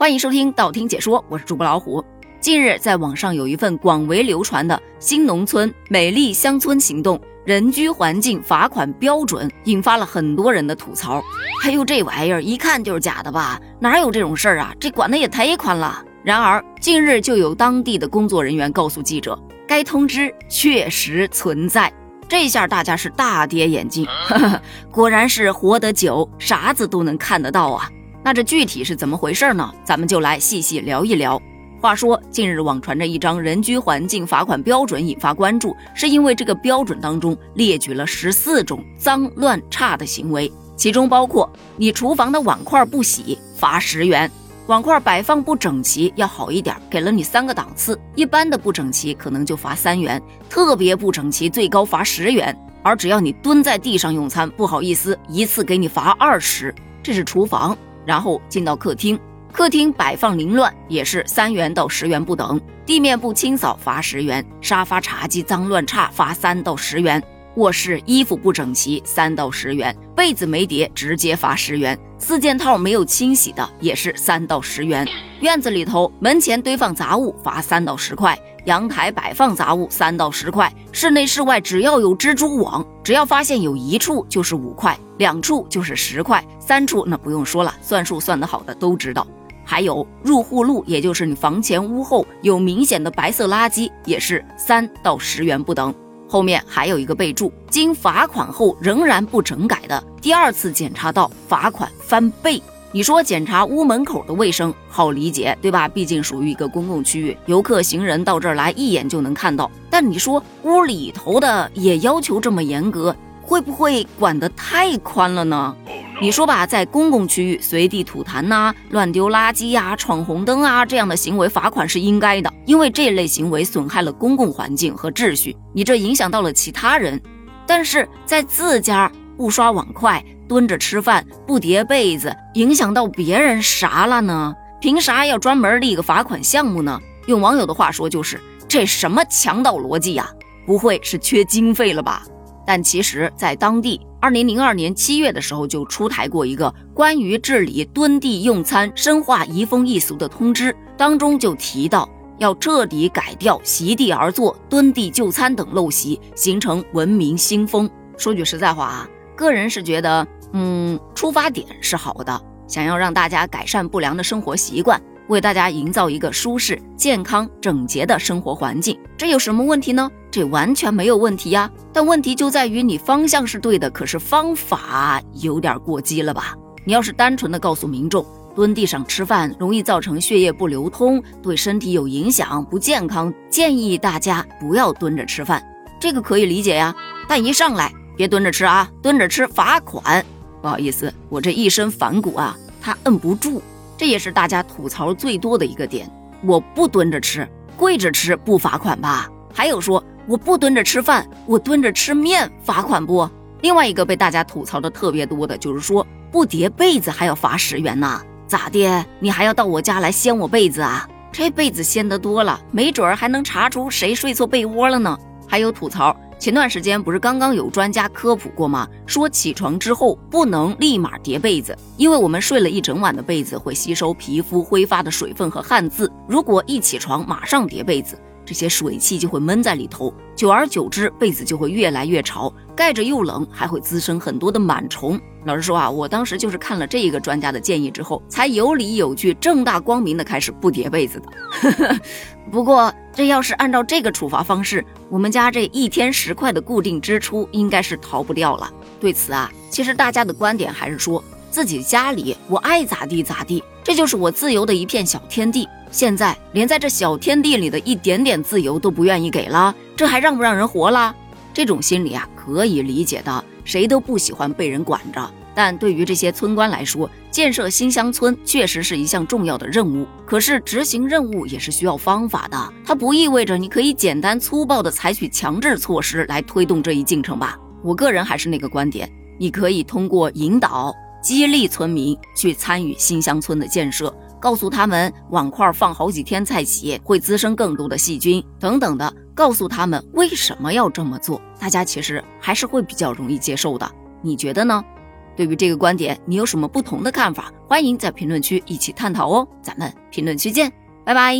欢迎收听道听解说，我是主播老虎。近日，在网上有一份广为流传的新农村美丽乡村行动人居环境罚款标准，引发了很多人的吐槽。还有这玩意儿，一看就是假的吧？哪有这种事儿啊？这管的也太宽了。然而，近日就有当地的工作人员告诉记者，该通知确实存在。这下大家是大跌眼镜，果然是活得久，啥子都能看得到啊！那这具体是怎么回事呢？咱们就来细细聊一聊。话说，近日网传着一张人居环境罚款标准引发关注，是因为这个标准当中列举了十四种脏乱差的行为，其中包括你厨房的碗筷不洗罚十元。碗筷摆放不整齐要好一点，给了你三个档次，一般的不整齐可能就罚三元，特别不整齐最高罚十元。而只要你蹲在地上用餐，不好意思，一次给你罚二十。这是厨房，然后进到客厅，客厅摆放凌乱也是三元到十元不等，地面不清扫罚十元，沙发茶几脏乱差罚三到十元。卧室衣服不整齐，三到十元；被子没叠，直接罚十元；四件套没有清洗的，也是三到十元。院子里头门前堆放杂物，罚三到十块；阳台摆放杂物，三到十块；室内室外只要有蜘蛛网，只要发现有一处就是五块，两处就是十块，三处那不用说了，算数算得好的都知道。还有入户路，也就是你房前屋后有明显的白色垃圾，也是三到十元不等。后面还有一个备注：经罚款后仍然不整改的，第二次检查到罚款翻倍。你说检查屋门口的卫生好理解，对吧？毕竟属于一个公共区域，游客行人到这儿来一眼就能看到。但你说屋里头的也要求这么严格？会不会管得太宽了呢？你说吧，在公共区域随地吐痰呐、乱丢垃圾呀、闯红灯啊这样的行为，罚款是应该的，因为这类行为损害了公共环境和秩序，你这影响到了其他人。但是在自家不刷碗筷、蹲着吃饭、不叠被子，影响到别人啥了呢？凭啥要专门立个罚款项目呢？用网友的话说，就是这什么强盗逻辑呀？不会是缺经费了吧？但其实，在当地，二零零二年七月的时候就出台过一个关于治理蹲地用餐、深化移风易俗的通知，当中就提到要彻底改掉席地而坐、蹲地就餐等陋习，形成文明新风。说句实在话啊，个人是觉得，嗯，出发点是好的，想要让大家改善不良的生活习惯。为大家营造一个舒适、健康、整洁的生活环境，这有什么问题呢？这完全没有问题呀。但问题就在于你方向是对的，可是方法有点过激了吧？你要是单纯的告诉民众蹲地上吃饭容易造成血液不流通，对身体有影响，不健康，建议大家不要蹲着吃饭，这个可以理解呀。但一上来别蹲着吃啊，蹲着吃罚款。不好意思，我这一身反骨啊，他摁不住。这也是大家吐槽最多的一个点。我不蹲着吃，跪着吃不罚款吧？还有说我不蹲着吃饭，我蹲着吃面罚款不？另外一个被大家吐槽的特别多的就是说不叠被子还要罚十元呢？咋的？你还要到我家来掀我被子啊？这被子掀得多了，没准儿还能查出谁睡错被窝了呢？还有吐槽。前段时间不是刚刚有专家科普过吗？说起床之后不能立马叠被子，因为我们睡了一整晚的被子会吸收皮肤挥发的水分和汗渍，如果一起床马上叠被子。这些水汽就会闷在里头，久而久之，被子就会越来越潮，盖着又冷，还会滋生很多的螨虫。老实说啊，我当时就是看了这一个专家的建议之后，才有理有据、正大光明的开始不叠被子的。不过，这要是按照这个处罚方式，我们家这一天十块的固定支出应该是逃不掉了。对此啊，其实大家的观点还是说自己家里我爱咋地咋地，这就是我自由的一片小天地。现在连在这小天地里的一点点自由都不愿意给了，这还让不让人活了？这种心理啊，可以理解的，谁都不喜欢被人管着。但对于这些村官来说，建设新乡村确实是一项重要的任务。可是执行任务也是需要方法的，它不意味着你可以简单粗暴地采取强制措施来推动这一进程吧？我个人还是那个观点，你可以通过引导、激励村民去参与新乡村的建设。告诉他们碗筷放好几天才洗会滋生更多的细菌等等的，告诉他们为什么要这么做，大家其实还是会比较容易接受的。你觉得呢？对于这个观点，你有什么不同的看法？欢迎在评论区一起探讨哦。咱们评论区见，拜拜。